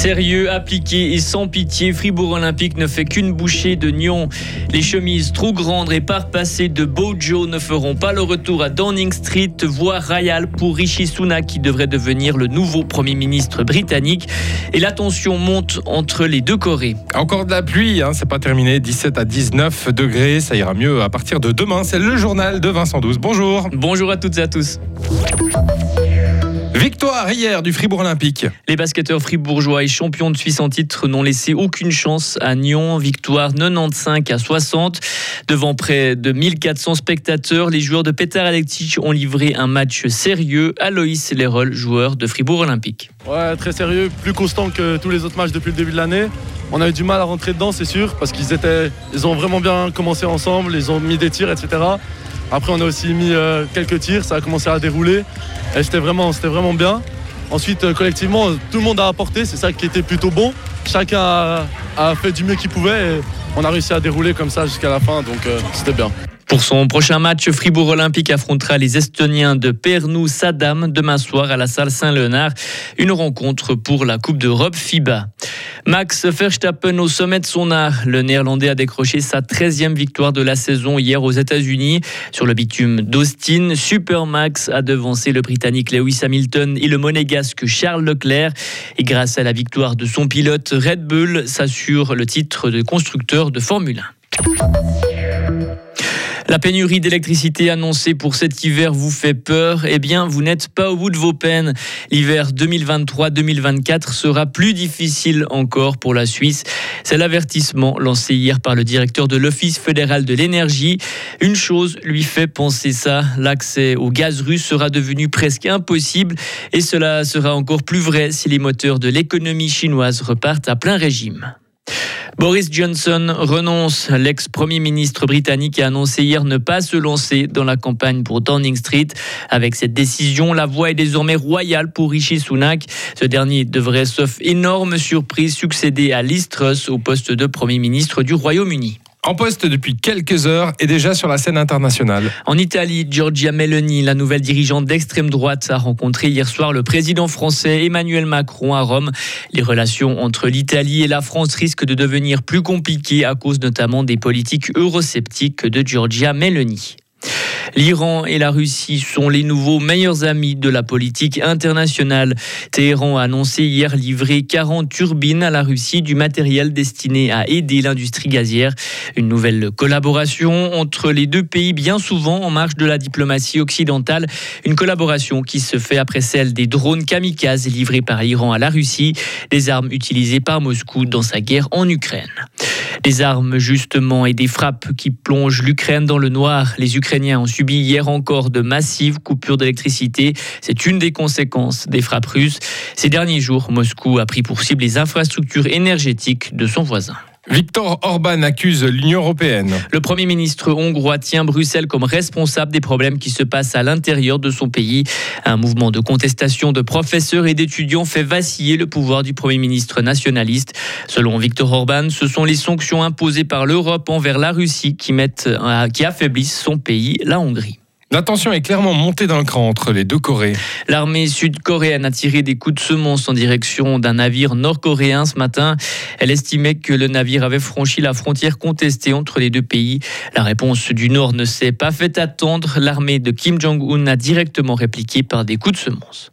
Sérieux, appliqué et sans pitié, Fribourg Olympique ne fait qu'une bouchée de Nyon. Les chemises trop grandes et passées de Bojo ne feront pas le retour à Downing Street, voie royale pour Rishi Sunak qui devrait devenir le nouveau Premier ministre britannique. Et la tension monte entre les deux Corées. Encore de la pluie, hein, c'est pas terminé. 17 à 19 degrés, ça ira mieux à partir de demain. C'est le journal de Vincent 12. Bonjour. Bonjour à toutes et à tous. Victoire hier du Fribourg Olympique. Les basketteurs fribourgeois et champions de Suisse en titre n'ont laissé aucune chance à Nyon. Victoire 95 à 60. Devant près de 1400 spectateurs, les joueurs de Petar Electric ont livré un match sérieux. Aloïs Lerol, joueur de Fribourg Olympique. Ouais, très sérieux, plus constant que tous les autres matchs depuis le début de l'année. On a eu du mal à rentrer dedans, c'est sûr, parce qu'ils étaient, ils ont vraiment bien commencé ensemble, ils ont mis des tirs, etc. Après, on a aussi mis euh, quelques tirs, ça a commencé à dérouler. Et c'était vraiment, c'était vraiment bien. Ensuite, euh, collectivement, tout le monde a apporté, c'est ça qui était plutôt bon. Chacun a, fait du mieux qu'il pouvait et on a réussi à dérouler comme ça jusqu'à la fin, donc euh, c'était bien. Pour son prochain match, Fribourg Olympique affrontera les Estoniens de Pernou Sadam demain soir à la salle Saint-Léonard. Une rencontre pour la Coupe d'Europe FIBA. Max Verstappen au sommet de son art. Le Néerlandais a décroché sa 13e victoire de la saison hier aux États-Unis. Sur le bitume d'Austin, Supermax a devancé le Britannique Lewis Hamilton et le Monégasque Charles Leclerc. Et grâce à la victoire de son pilote, Red Bull s'assure le titre de constructeur de Formule 1. La pénurie d'électricité annoncée pour cet hiver vous fait peur Eh bien, vous n'êtes pas au bout de vos peines. L'hiver 2023-2024 sera plus difficile encore pour la Suisse. C'est l'avertissement lancé hier par le directeur de l'Office fédéral de l'énergie. Une chose lui fait penser ça, l'accès au gaz russe sera devenu presque impossible et cela sera encore plus vrai si les moteurs de l'économie chinoise repartent à plein régime. Boris Johnson renonce. L'ex-premier ministre britannique a annoncé hier ne pas se lancer dans la campagne pour Downing Street. Avec cette décision, la voie est désormais royale pour Rishi Sunak. Ce dernier devrait, sauf énorme surprise, succéder à Liz Truss au poste de premier ministre du Royaume-Uni. En poste depuis quelques heures et déjà sur la scène internationale. En Italie, Giorgia Meloni, la nouvelle dirigeante d'extrême droite, a rencontré hier soir le président français Emmanuel Macron à Rome. Les relations entre l'Italie et la France risquent de devenir plus compliquées à cause notamment des politiques eurosceptiques de Giorgia Meloni. L'Iran et la Russie sont les nouveaux meilleurs amis de la politique internationale. Téhéran a annoncé hier livrer 40 turbines à la Russie du matériel destiné à aider l'industrie gazière. Une nouvelle collaboration entre les deux pays, bien souvent en marge de la diplomatie occidentale. Une collaboration qui se fait après celle des drones kamikazes livrés par l'Iran à la Russie, des armes utilisées par Moscou dans sa guerre en Ukraine. Des armes justement et des frappes qui plongent l'Ukraine dans le noir. Les Ukrainiens ont subi hier encore de massives coupures d'électricité. C'est une des conséquences des frappes russes. Ces derniers jours, Moscou a pris pour cible les infrastructures énergétiques de son voisin. Victor Orban accuse l'Union européenne. Le Premier ministre hongrois tient Bruxelles comme responsable des problèmes qui se passent à l'intérieur de son pays. Un mouvement de contestation de professeurs et d'étudiants fait vaciller le pouvoir du Premier ministre nationaliste. Selon Victor Orban, ce sont les sanctions imposées par l'Europe envers la Russie qui, mettent, qui affaiblissent son pays, la Hongrie. La est clairement montée d'un cran entre les deux Corées. L'armée sud-coréenne a tiré des coups de semonce en direction d'un navire nord-coréen ce matin. Elle estimait que le navire avait franchi la frontière contestée entre les deux pays. La réponse du Nord ne s'est pas fait attendre. L'armée de Kim Jong-un a directement répliqué par des coups de semonce.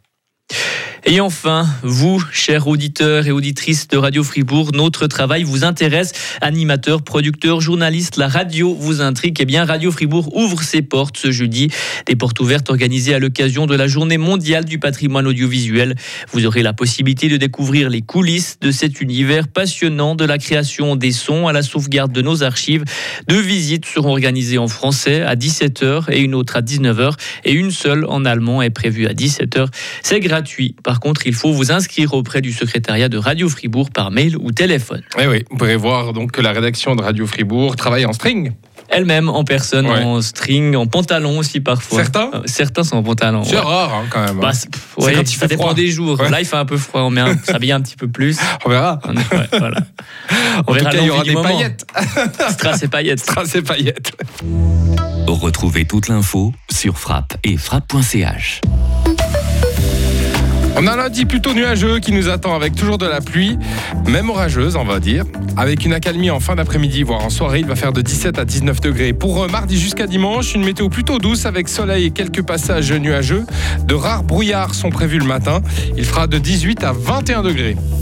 Et enfin, vous, chers auditeurs et auditrices de Radio Fribourg, notre travail vous intéresse. Animateur, producteur, journaliste, la radio vous intrigue. Eh bien, Radio Fribourg ouvre ses portes ce jeudi. Des portes ouvertes organisées à l'occasion de la Journée mondiale du patrimoine audiovisuel. Vous aurez la possibilité de découvrir les coulisses de cet univers passionnant de la création des sons à la sauvegarde de nos archives. Deux visites seront organisées en français à 17h et une autre à 19h et une seule en allemand est prévue à 17h. C'est gratuit. Par contre, il faut vous inscrire auprès du secrétariat de Radio Fribourg par mail ou téléphone. Eh oui, vous pourrez voir donc que la rédaction de Radio Fribourg travaille en string elle-même en personne, en string, en pantalon aussi parfois. Certains euh, Certains sont en pantalon. C'est rare hein, quand même. Bah, ouais, quand il ça dépend des jours. Là, il fait un peu froid, on s'habille un petit peu plus. On verra. voilà. On en verra tout cas, il y aura des paillettes. Strass et paillettes. Strass et paillettes. Retrouvez toute l'info sur frappe et frappe.ch. On a un lundi plutôt nuageux qui nous attend avec toujours de la pluie, même orageuse, on va dire. Avec une accalmie en fin d'après-midi, voire en soirée, il va faire de 17 à 19 degrés. Pour euh, mardi jusqu'à dimanche, une météo plutôt douce avec soleil et quelques passages nuageux. De rares brouillards sont prévus le matin. Il fera de 18 à 21 degrés.